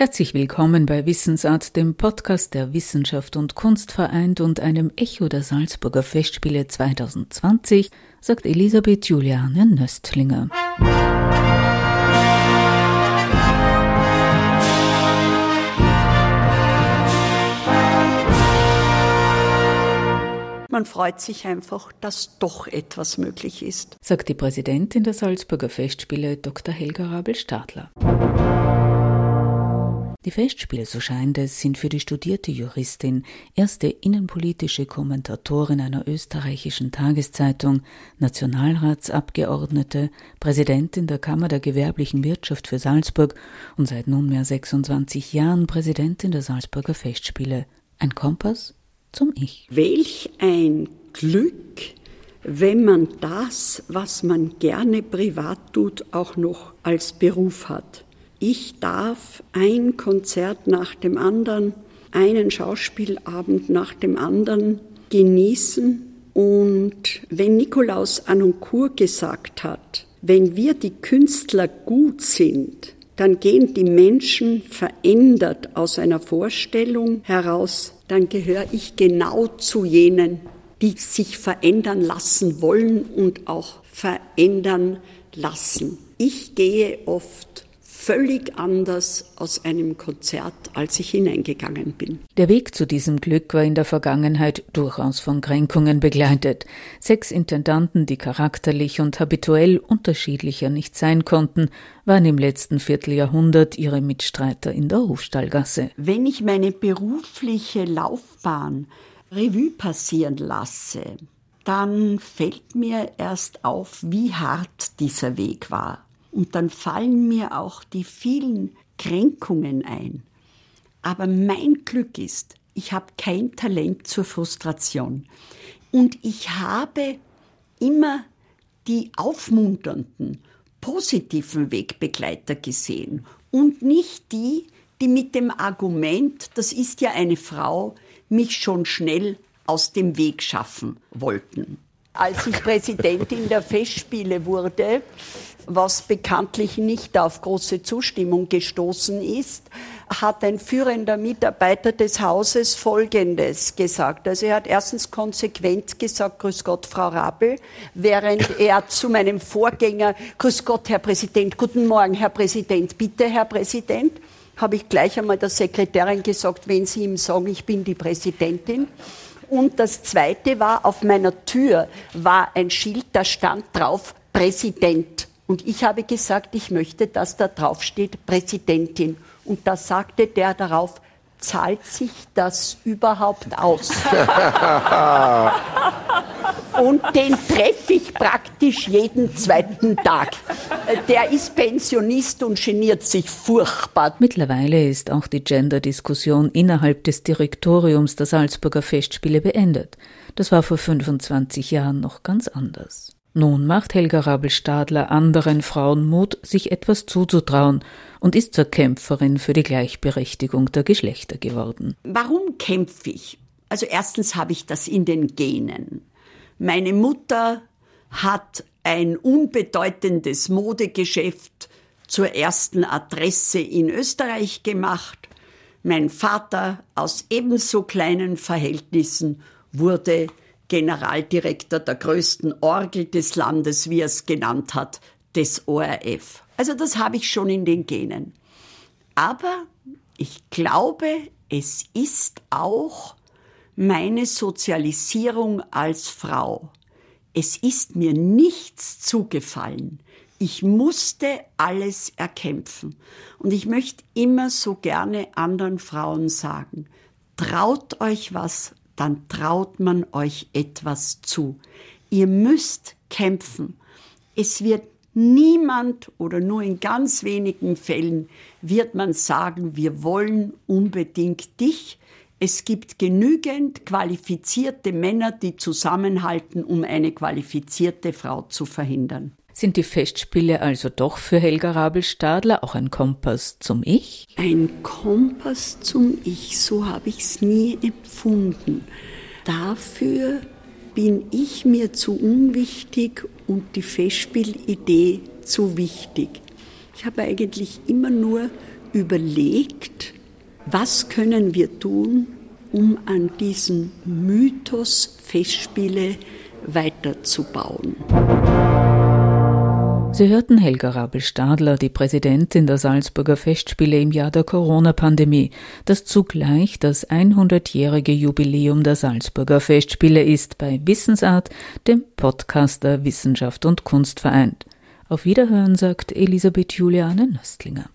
Herzlich willkommen bei Wissensart, dem Podcast, der Wissenschaft und Kunst vereint und einem Echo der Salzburger Festspiele 2020, sagt Elisabeth Juliane Nöstlinger. Man freut sich einfach, dass doch etwas möglich ist, sagt die Präsidentin der Salzburger Festspiele Dr. Helga Rabel-Stadler. Die Festspiele, so scheint es, sind für die studierte Juristin, erste innenpolitische Kommentatorin einer österreichischen Tageszeitung, Nationalratsabgeordnete, Präsidentin der Kammer der gewerblichen Wirtschaft für Salzburg und seit nunmehr 26 Jahren Präsidentin der Salzburger Festspiele. Ein Kompass zum Ich. Welch ein Glück, wenn man das, was man gerne privat tut, auch noch als Beruf hat. Ich darf ein Konzert nach dem anderen, einen Schauspielabend nach dem anderen genießen. Und wenn Nikolaus Anoncourt gesagt hat, wenn wir die Künstler gut sind, dann gehen die Menschen verändert aus einer Vorstellung heraus, dann gehöre ich genau zu jenen, die sich verändern lassen wollen und auch verändern lassen. Ich gehe oft völlig anders aus einem Konzert, als ich hineingegangen bin. Der Weg zu diesem Glück war in der Vergangenheit durchaus von Kränkungen begleitet. Sechs Intendanten, die charakterlich und habituell unterschiedlicher nicht sein konnten, waren im letzten Vierteljahrhundert ihre Mitstreiter in der Hofstallgasse. Wenn ich meine berufliche Laufbahn Revue passieren lasse, dann fällt mir erst auf, wie hart dieser Weg war. Und dann fallen mir auch die vielen Kränkungen ein. Aber mein Glück ist, ich habe kein Talent zur Frustration. Und ich habe immer die aufmunternden, positiven Wegbegleiter gesehen und nicht die, die mit dem Argument, das ist ja eine Frau, mich schon schnell aus dem Weg schaffen wollten. Als ich Präsidentin der Festspiele wurde, was bekanntlich nicht auf große Zustimmung gestoßen ist, hat ein führender Mitarbeiter des Hauses Folgendes gesagt. Also er hat erstens konsequent gesagt, Grüß Gott, Frau Rabel, während er zu meinem Vorgänger, Grüß Gott, Herr Präsident, guten Morgen, Herr Präsident, bitte, Herr Präsident, habe ich gleich einmal der Sekretärin gesagt, wenn Sie ihm sagen, ich bin die Präsidentin. Und das Zweite war, auf meiner Tür war ein Schild, da stand drauf Präsident. Und ich habe gesagt, ich möchte, dass da drauf steht Präsidentin. Und da sagte der darauf, zahlt sich das überhaupt aus? Und den treffe ich praktisch jeden zweiten Tag. Der ist Pensionist und geniert sich furchtbar. Mittlerweile ist auch die Gender-Diskussion innerhalb des Direktoriums der Salzburger Festspiele beendet. Das war vor 25 Jahren noch ganz anders. Nun macht Helga Rabel-Stadler anderen Frauen Mut, sich etwas zuzutrauen und ist zur Kämpferin für die Gleichberechtigung der Geschlechter geworden. Warum kämpfe ich? Also erstens habe ich das in den Genen. Meine Mutter hat ein unbedeutendes Modegeschäft zur ersten Adresse in Österreich gemacht. Mein Vater aus ebenso kleinen Verhältnissen wurde Generaldirektor der größten Orgel des Landes, wie er es genannt hat, des ORF. Also das habe ich schon in den Genen. Aber ich glaube, es ist auch meine Sozialisierung als Frau. Es ist mir nichts zugefallen. Ich musste alles erkämpfen. Und ich möchte immer so gerne anderen Frauen sagen, traut euch was, dann traut man euch etwas zu. Ihr müsst kämpfen. Es wird niemand oder nur in ganz wenigen Fällen wird man sagen, wir wollen unbedingt dich. Es gibt genügend qualifizierte Männer, die zusammenhalten, um eine qualifizierte Frau zu verhindern. Sind die Festspiele also doch für Helga Rabel-Stadler auch ein Kompass zum Ich? Ein Kompass zum Ich, so habe ich es nie empfunden. Dafür bin ich mir zu unwichtig und die Festspielidee zu wichtig. Ich habe eigentlich immer nur überlegt, was können wir tun, um an diesem Mythos Festspiele weiterzubauen. Sie hörten Helga Rabel-Stadler, die Präsidentin der Salzburger Festspiele im Jahr der Corona-Pandemie, das zugleich das 100-jährige Jubiläum der Salzburger Festspiele ist, bei Wissensart, dem Podcast der Wissenschaft und Kunst vereint. Auf Wiederhören sagt Elisabeth Juliane Nöstlinger.